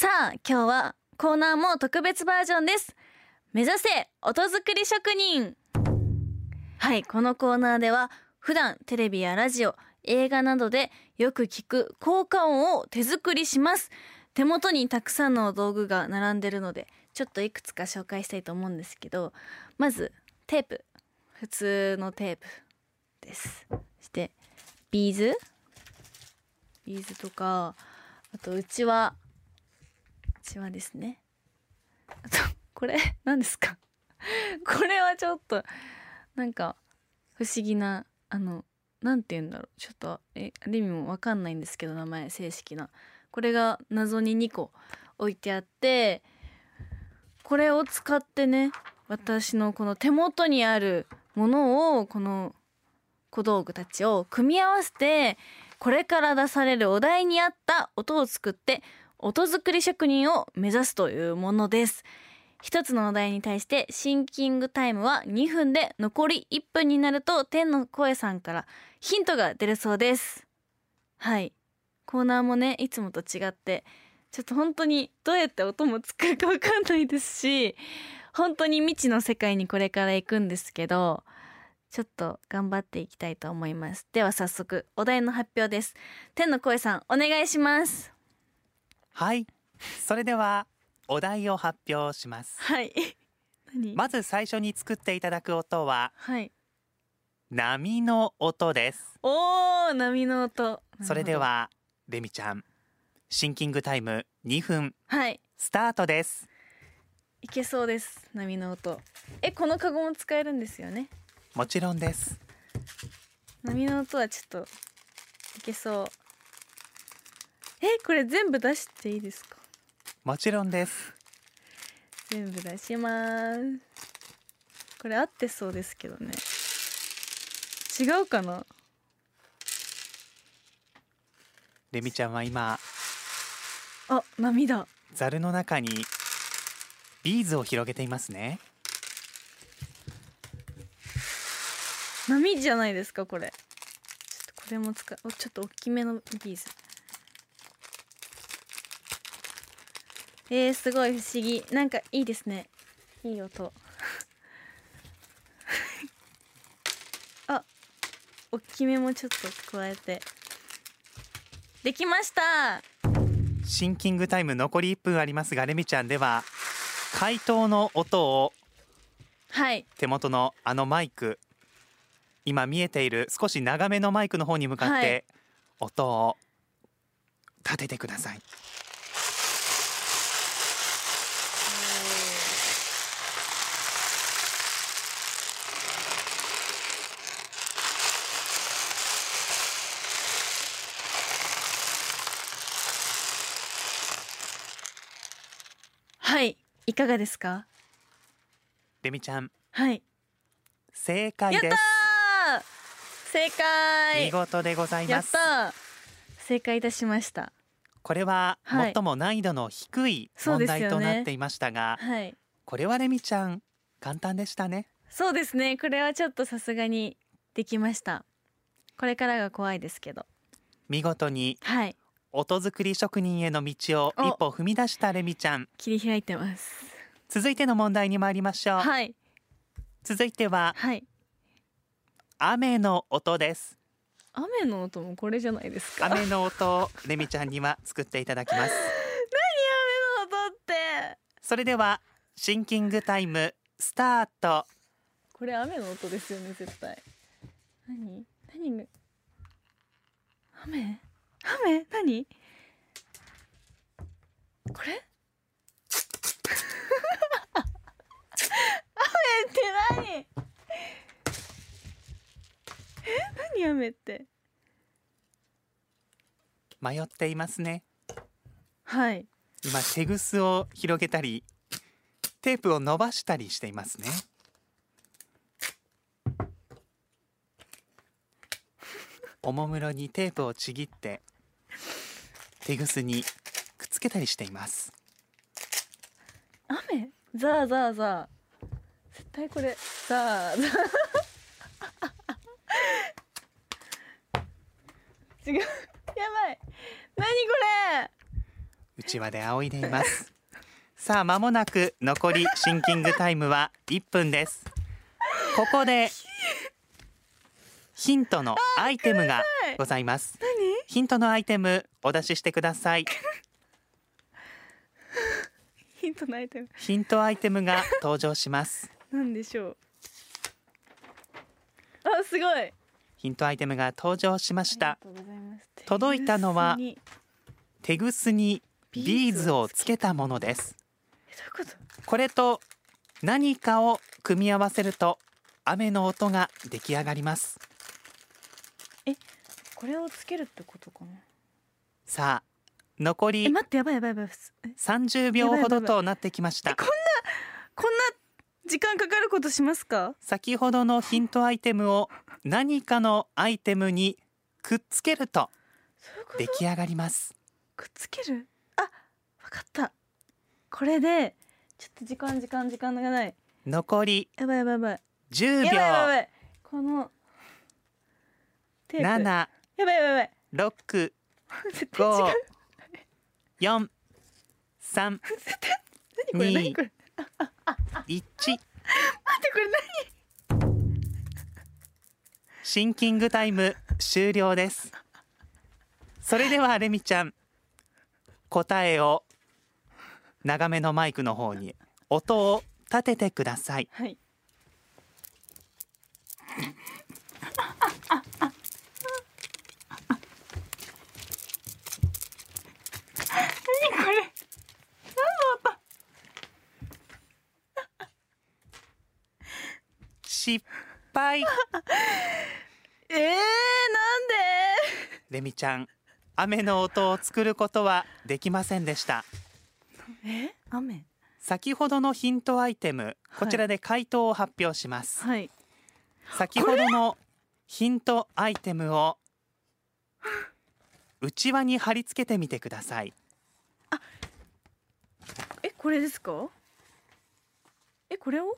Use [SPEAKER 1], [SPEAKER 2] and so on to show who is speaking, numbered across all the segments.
[SPEAKER 1] さあ今日はコーナーも特別バージョンです。目指せ音作り職人。はいこのコーナーでは普段テレビやラジオ映画などでよく聞く効果音を手作りします。手元にたくさんの道具が並んでるのでちょっといくつか紹介したいと思うんですけどまずテープ普通のテープです。そしてビーズ？ビーズとかあとうちわちわですね。あ とこれ何ですか？これはちょっとなんか不思議なあのなんて言うんだろう。ちょっとえある意味も分かんないんですけど名前正式な。これが謎に2個置いてあってこれを使ってね私のこの手元にあるものをこの小道具たちを組み合わせてこれから出されるお題に合った音を作って音作り職人を目指すというものです。一つのお題に対してシンキングタイムは2分で残り1分になると天の声さんからヒントが出るそうです。はい。コーナーもねいつもと違ってちょっと本当にどうやって音も作るか分かんないですし本当に未知の世界にこれから行くんですけどちょっと頑張っていきたいと思います。では早速お題の発表です。天の声さんお願いします。
[SPEAKER 2] はい。それではお題を発表します。
[SPEAKER 1] はい。何、
[SPEAKER 2] まず最初に作っていただく音は
[SPEAKER 1] はい。
[SPEAKER 2] 波の音です。
[SPEAKER 1] おー波の音。
[SPEAKER 2] それではレミちゃんシンキングタイム2分
[SPEAKER 1] はい。
[SPEAKER 2] スタートです。
[SPEAKER 1] いけそうです波の音。えこのカゴも使えるんですよね？
[SPEAKER 2] もちろんです。
[SPEAKER 1] 波の音はちょっといけそうえこれ全部出していいですか？
[SPEAKER 2] もちろんです。
[SPEAKER 1] 全部出します。これ合ってそうですけどね。違うかな？
[SPEAKER 2] レミちゃんは今
[SPEAKER 1] あ波だ。
[SPEAKER 2] ザルの中にビーズを広げていますね。
[SPEAKER 1] 波じゃないですかこれ。ちょっとこれも使う。おちょっと大きめのビーズえー、すごい不思議。なんかいいですね。いい音。あ大きめもちょっと加えて。できました。
[SPEAKER 2] シンキングタイム残り1分ありますがレミちゃんでは回答の音を
[SPEAKER 1] はい。
[SPEAKER 2] 手元のあのマイク今見えている少し長めのマイクの方に向かっ
[SPEAKER 1] はい。
[SPEAKER 2] て音を立ててください
[SPEAKER 1] はいいかがですか？
[SPEAKER 2] レミちゃん。
[SPEAKER 1] はい。
[SPEAKER 2] 正解
[SPEAKER 1] やった
[SPEAKER 2] です
[SPEAKER 1] ー！正解！
[SPEAKER 2] 見事でござい
[SPEAKER 1] や
[SPEAKER 2] ます。
[SPEAKER 1] ったー！正解いたしました。
[SPEAKER 2] これは
[SPEAKER 1] はい。
[SPEAKER 2] 最も難易度の低い問題となっていましたが、
[SPEAKER 1] はい。
[SPEAKER 2] これはレミちゃん簡単でしたね。
[SPEAKER 1] そうですね。これはちょっとさすがにできました。これからが怖いですけど。
[SPEAKER 2] 見事に
[SPEAKER 1] はい
[SPEAKER 2] 音作り職人への道を
[SPEAKER 1] お。
[SPEAKER 2] 一歩踏み出したレミちゃん。
[SPEAKER 1] 切り開いてます。
[SPEAKER 2] 続いての問題に参りましょう、
[SPEAKER 1] はい。
[SPEAKER 2] 続いては
[SPEAKER 1] はい。
[SPEAKER 2] 雨の音です。
[SPEAKER 1] 雨の音もこれじゃないですか？何
[SPEAKER 2] 雨の音をレミちゃんには作っていただきます。
[SPEAKER 1] 雨の音って？
[SPEAKER 2] それではシンキングタイムスタート。
[SPEAKER 1] これ雨の音ですよね絶対。何？何が？雨？雨何？これ？雨って何？え？何雨って？
[SPEAKER 2] 迷っていますね。
[SPEAKER 1] はい。
[SPEAKER 2] 今手ぐすを広げたりテープを伸ばしたりしていますね。おもむろにテープをちぎって手ぐすにくっつけたりしています。
[SPEAKER 1] 雨？ザーザーザー。絶対これ。ザーザー。違う。やばい。何これ？
[SPEAKER 2] うちわで仰いでいます。さあ間もなく残りシンキングタイムは1分です。ここでヒントのアイテムがございます。
[SPEAKER 1] 何
[SPEAKER 2] ヒントのアイテムお出ししてください。
[SPEAKER 1] ヒントのアイテム。
[SPEAKER 2] ヒントアイテムが登場します。
[SPEAKER 1] なんでしょう。あすごい。
[SPEAKER 2] ヒントアイテムが登場しました。
[SPEAKER 1] ありがとうございます。
[SPEAKER 2] 届いたのは
[SPEAKER 1] 手ぐすに
[SPEAKER 2] ビーズをつけたものです。
[SPEAKER 1] えどういうこと？
[SPEAKER 2] これと何かを組み合わせると雨の音が出来上がります
[SPEAKER 1] これをつけるってことかな？
[SPEAKER 2] さあ残
[SPEAKER 1] え
[SPEAKER 2] り
[SPEAKER 1] 待ってやばいやばいやばいえ
[SPEAKER 2] ？30秒ほどとなってきました。
[SPEAKER 1] こんなこんな時間かかることしますか？
[SPEAKER 2] 先ほどのヒントアイテムを何かのアイテムにくっつけると出来上がります。
[SPEAKER 1] くっつける？あわかった。これでちょっと時間時間時間がない。
[SPEAKER 2] 残り
[SPEAKER 1] やばいやばいやばい。
[SPEAKER 2] 10
[SPEAKER 1] やばいやばいや
[SPEAKER 2] 秒
[SPEAKER 1] このテープや
[SPEAKER 2] 7
[SPEAKER 1] ばいやばいやばい。
[SPEAKER 2] 6
[SPEAKER 1] 絶対違う。
[SPEAKER 2] 4 3
[SPEAKER 1] 何これ何これ。
[SPEAKER 2] 1
[SPEAKER 1] 待ってこれ
[SPEAKER 2] シンキングタイム終了です。それではレミちゃん答えを長めのマイクの方に音を立ててください。
[SPEAKER 1] 何はい何これ
[SPEAKER 2] 失敗。
[SPEAKER 1] えー、なんで？
[SPEAKER 2] レミちゃん雨の音を作ることはできませんでした。
[SPEAKER 1] え？雨？
[SPEAKER 2] 先ほどのヒントアイテムこちらで回答を発表します、
[SPEAKER 1] はい。
[SPEAKER 2] 先ほどのヒントアイテムを内輪に貼り付けてみてください。
[SPEAKER 1] えこれですか？えこれを？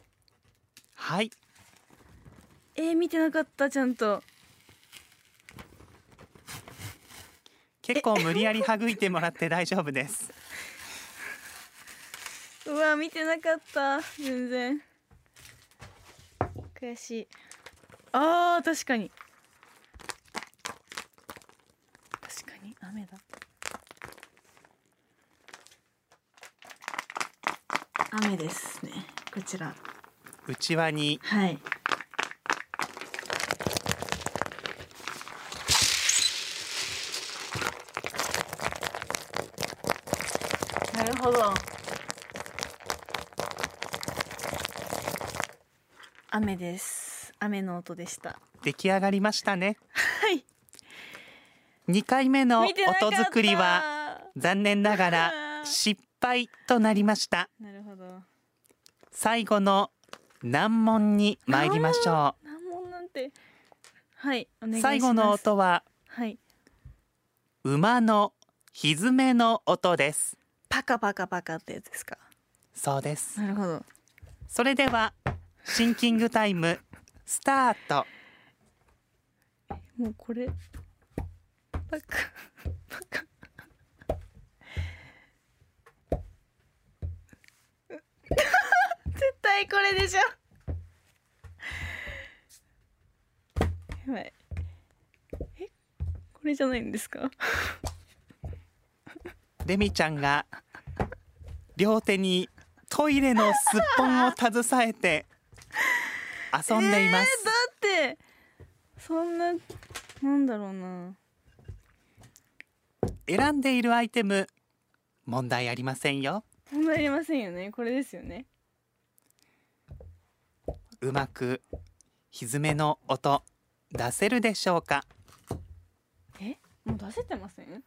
[SPEAKER 2] はい
[SPEAKER 1] えー、見てなかったちゃんと。
[SPEAKER 2] 結構無理やりはぐいてもらって大丈夫です。
[SPEAKER 1] うわ見てなかった。全然。悔しい。あー確かに。確かに雨だ。雨ですねこちら。
[SPEAKER 2] 内輪に。
[SPEAKER 1] はいほど。雨です。雨の音でした。
[SPEAKER 2] 出来上がりましたね。
[SPEAKER 1] はい。
[SPEAKER 2] 2回目の音作りは残念ながら失敗となりました。
[SPEAKER 1] なるほど。
[SPEAKER 2] 最後の難問に参りましょ
[SPEAKER 1] 難問なんて。はいお願いします。
[SPEAKER 2] う最後の音は
[SPEAKER 1] はい。
[SPEAKER 2] 馬の蹄の音です
[SPEAKER 1] パカパカパカってやつですか？
[SPEAKER 2] そうです。
[SPEAKER 1] なるほど。
[SPEAKER 2] それではシンキングタイムスタート。
[SPEAKER 1] もうこれパカパカ。絶対これでしょ。やばい。えこれじゃないんですか？
[SPEAKER 2] レミちゃんが両手にトイレのすっぽんを携えて遊んでいます、
[SPEAKER 1] えーだってそんななんだろうな。
[SPEAKER 2] 選んでいるアイテム問題ありませんよ。
[SPEAKER 1] 問題ありませんよね。これですよね。
[SPEAKER 2] うまく蹄の音出せるでしょうか？
[SPEAKER 1] え？もう出せてません？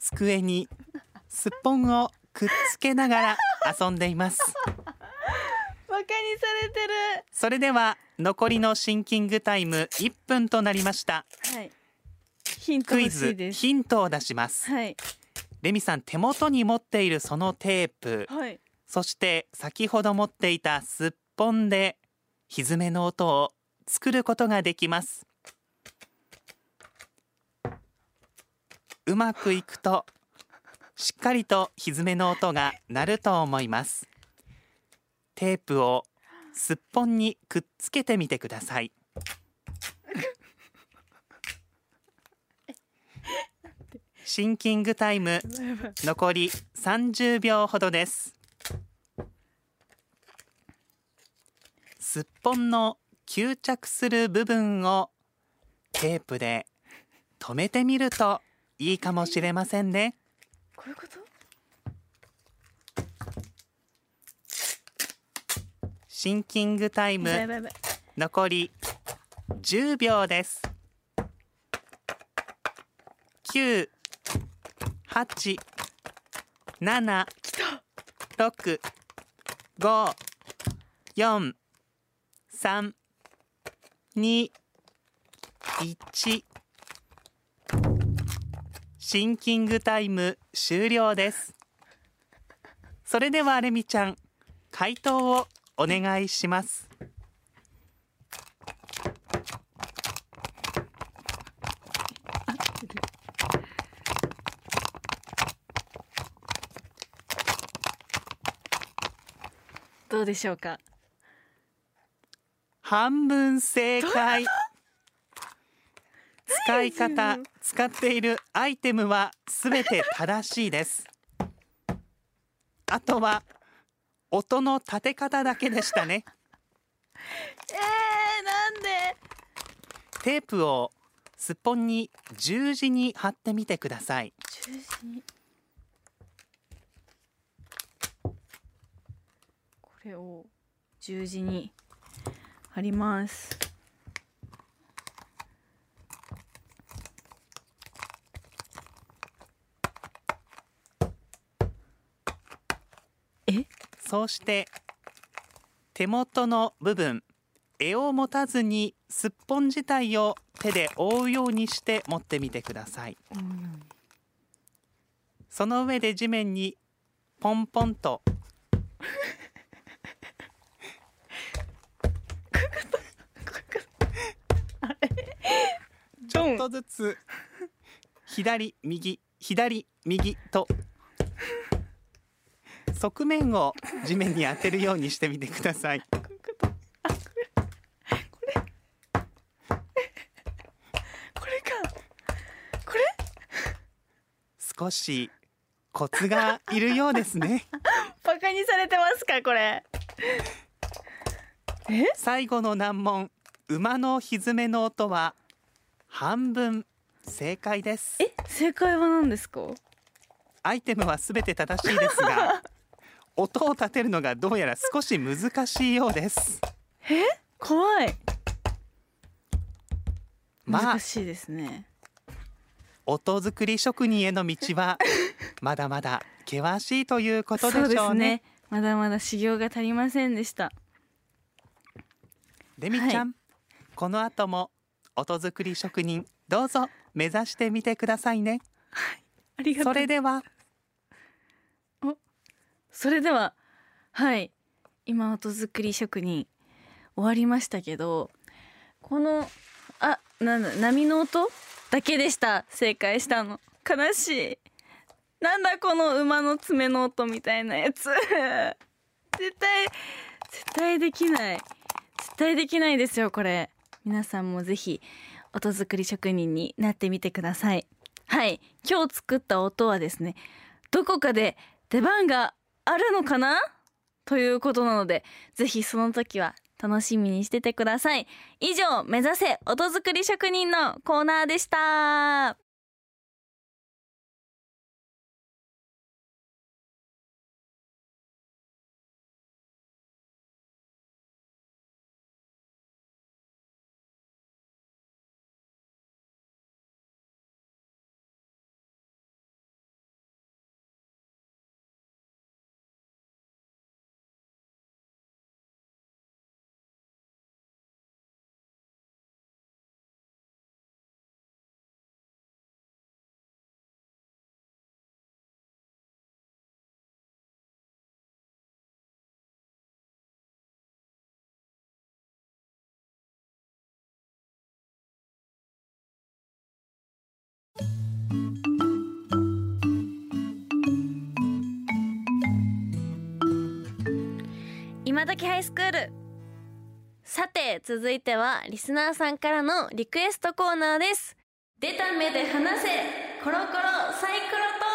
[SPEAKER 2] 机にすっぽんをくっつけながら遊んでいます。
[SPEAKER 1] バカにされてる。
[SPEAKER 2] それでは残りのシンキングタイム1分となりました。
[SPEAKER 1] はい。ヒント
[SPEAKER 2] クイズヒントを出します。
[SPEAKER 1] はい。
[SPEAKER 2] レミさん手元に持っているそのテープ。
[SPEAKER 1] はい。
[SPEAKER 2] そして先ほど持っていたすっぽんで蹄の音を作ることができますうまくいくとしっかりと歪めの音が鳴ると思います。テープをすっぽんにくっつけてみてください。シンキングタイム残り30秒ほどです。すっぽんの吸着する部分をテープで止めてみるといいかもしれませんね。
[SPEAKER 1] こういうこと？
[SPEAKER 2] シンキングタイム。残り10秒です。9 8 7 6 5 4 3 2 1シンキングタイム終了です。それではレミちゃん回答をお願いします。
[SPEAKER 1] どうでしょうか？
[SPEAKER 2] 半分正解。使い方
[SPEAKER 1] 何
[SPEAKER 2] 使っているアイテムはすべて正しいです。あとは音の立て方だけでしたね。
[SPEAKER 1] えー、なんで？
[SPEAKER 2] テープをすっぽんに十字に貼ってみてください。
[SPEAKER 1] 中心に。これを十字に貼りますえ
[SPEAKER 2] そうして手元の部分柄を持たずにすっぽん自体を手で覆うようにして持ってみてください。その上で地面にポンポンとちょっとずつ左右左右と側面を地面に当てるようにしてみてください。
[SPEAKER 1] これか。これ？
[SPEAKER 2] 少しコツがいるようですね。
[SPEAKER 1] バカにされてますかこれ？え？
[SPEAKER 2] 最後の難問馬の蹄の音は半分正解です。
[SPEAKER 1] え？正解は何ですか？
[SPEAKER 2] アイテムはすべて正しいですが 音を立てるのがどうやら少し難しいようです。
[SPEAKER 1] 怖い。
[SPEAKER 2] まあ
[SPEAKER 1] 難しいですね、
[SPEAKER 2] 音作り職人への道は まだまだ険しいということでしょ
[SPEAKER 1] そう
[SPEAKER 2] うね
[SPEAKER 1] ね。まだまだ修行が足りませんでした。
[SPEAKER 2] レミちゃん、
[SPEAKER 1] は
[SPEAKER 2] この後も音作り職人どうぞ目指してみてくださいね。
[SPEAKER 1] ありがと
[SPEAKER 2] そうれでは
[SPEAKER 1] それでははい。今音作り職人終わりましたけどこのあなんだ波の音だけでした。正解したの。悲しい。なんだこの馬の爪の音みたいなやつ。絶対絶対できない。絶対できないですよこれ。皆さんもぜひ音作り職人になってみてください。はい。今日作った音はですねどこかで出番があるのかな？ということなのでぜひその時は楽しみにしててください。以上目指せ音作り職人のコーナーでした。今時ハイスクール。さて続いてはリスナーさんからのリクエストコーナーです。出た目で話せ。コロコロサイコロト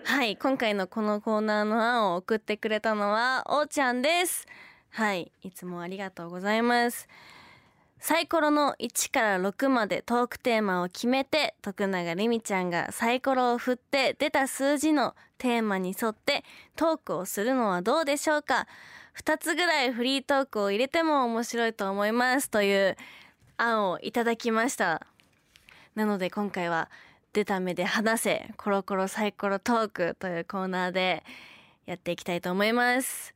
[SPEAKER 1] ーク。はい今回のこのコーナーの案を送ってくれたのはおーちゃんです。はいいつもありがとうございます。サイコロの1から6までトークテーマを決めて徳永りみちゃんがサイコロを振って出た数字のテーマに沿ってトークをするのはどうでしょうか？2つぐらいフリートークを入れても面白いと思いますという案をいただきました。なので今回は出た目で話せコロコロサイコロトークというコーナーでやっていきたいと思います。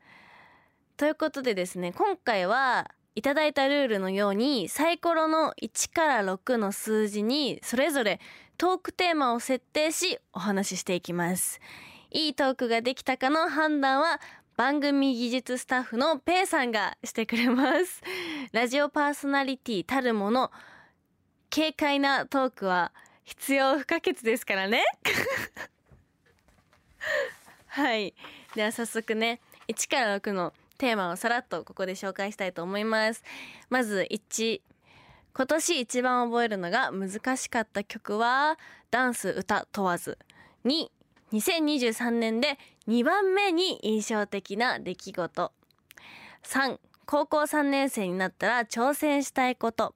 [SPEAKER 1] ということでですね今回はいただいたルールのようにサイコロの1から6の数字にそれぞれトークテーマを設定しお話ししていきます。いいトークができたかの判断は番組技術スタッフのペイさんがしてくれます。ラジオパーソナリティたるもの軽快なトークは必要不可欠ですからね。はい。では早速ね1から6のテーマをさらっとここで紹介したいと思います。まず1今年一番覚えるのが難しかった曲はダンス歌問わず。2 2023年で2番目に印象的な出来事3高校3年生になったら挑戦したいこと。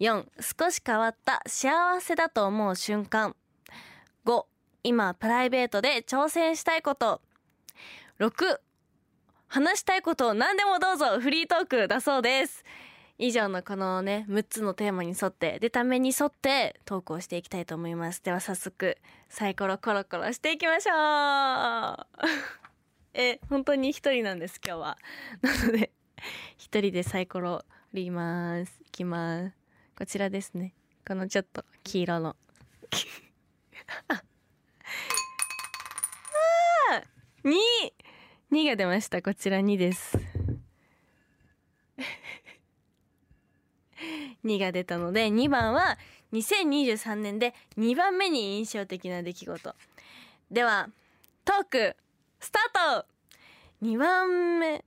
[SPEAKER 1] 4少し変わった幸せだと思う瞬間。5今プライベートで挑戦したいこと。6話したいことを何でもどうぞフリートークだそうです。以上のこのね6つのテーマに沿って出た目に沿ってトークをしていきたいと思います。では早速サイコロコロコロしていきましょう。え本当に一人なんです今日はなので一人でサイコロ振ります。いきます。こちらですね。このちょっと黄色の。ああ2 2が出ました。こちら2です。2が出たので2番は2023年で2番目に印象的な出来事。ではトークスタート。2番目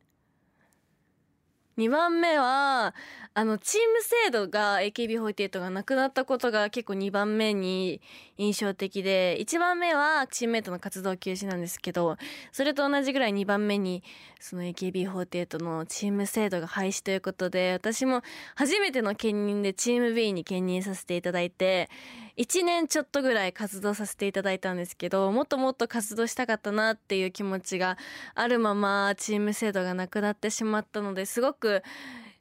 [SPEAKER 1] 2番目はあのチーム制度が AKB48 がなくなったことが結構2番目に印象的で1番目はチームメイトの活動休止なんですけどそれと同じぐらい2番目にその AKB48 のチーム制度が廃止ということで私も初めての兼任でチーム B に兼任させていただいて1年ちょっとぐらい活動させていただいたんですけどもっともっと活動したかったなっていう気持ちがあるままチーム制度がなくなってしまったのですごく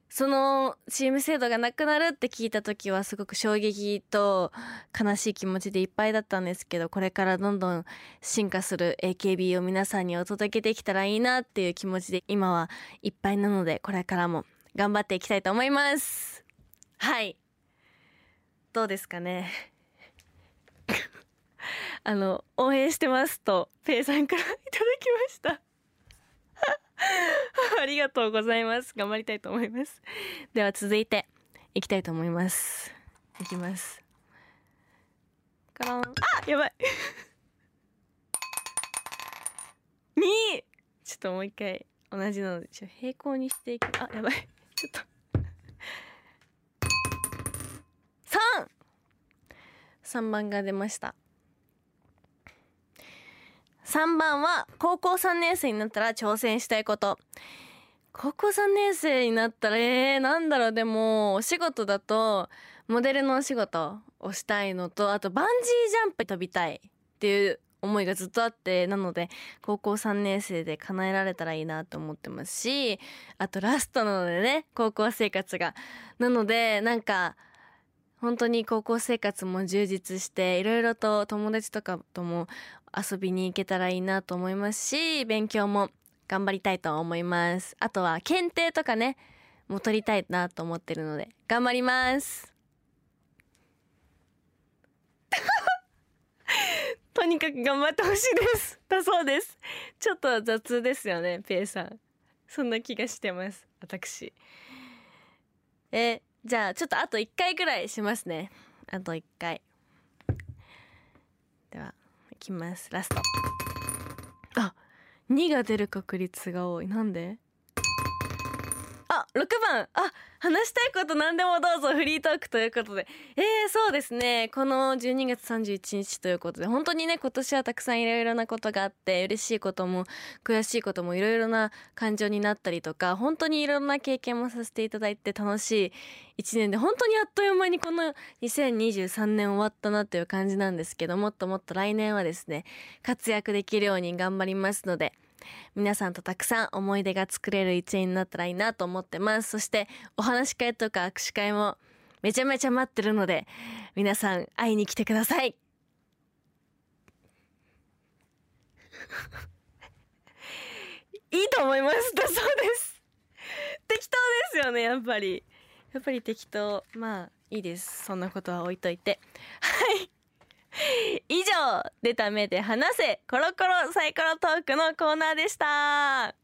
[SPEAKER 1] そのチーム制度がなくなるって聞いた時はすごく衝撃と悲しい気持ちでいっぱいだったんですけどこれからどんどん進化する AKB を皆さんにお届けできたらいいなっていう気持ちで今はいっぱいなのでこれからも頑張っていきたいと思います。はい。どうですかね？あの応援してますとペイさんから いただきました。ありがとうございます。頑張りたいと思います。では続いていきたいと思います。いきます。カラン。あやばい。2ちょっともう一回同じなのでちょ。平行にしていく。あやばい。ちょっと。3 3番が出ました。3番は高校3年生になったら挑戦したいこと。高校3年生になったらえー、なんだろう。でもお仕事だとモデルのお仕事をしたいのとあとバンジージャンプ飛びたいっていう思いがずっとあってなので高校3年生で叶えられたらいいなと思ってますしあとラストなのでね高校生活が。なのでなんか本当に高校生活も充実していろいろと友達とかとも遊びに行けたらいいなと思いますし勉強も頑張りたいと思います。あとは検定とかねもう取りたいなと思ってるので頑張ります。とにかく頑張ってほしいです。だそうです。ちょっと雑ですよねペイさん。そんな気がしてます私。えじゃあちょっとあと1回ぐらいしますね。あと1回。きます。ラスト。あ2が出る確率が多い。なんで？あ6番。あ話したいこと何でもどうぞ。フリートークということで。えー、そうですね。この12月31日ということで。本当にね今年はたくさんいろいろなことがあって嬉しいことも悔しいこともいろいろな感情になったりとか本当にいろんな経験もさせていただいて楽しい1年で本当にあっという間にこの2023年終わったなという感じなんですけどもっともっと来年はですね活躍できるように頑張りますので皆さんとたくさん思い出が作れる一年になったらいいなと思ってます。そしてお話し会とか握手会もめちゃめちゃ待ってるので皆さん会いに来てください。いいと思いますだそうです。適当ですよねやっぱり。やっぱり適当。まあいいです。そんなことは置いといて。はい。以上出た目で話せコロコロサイコロトークのコーナーでした。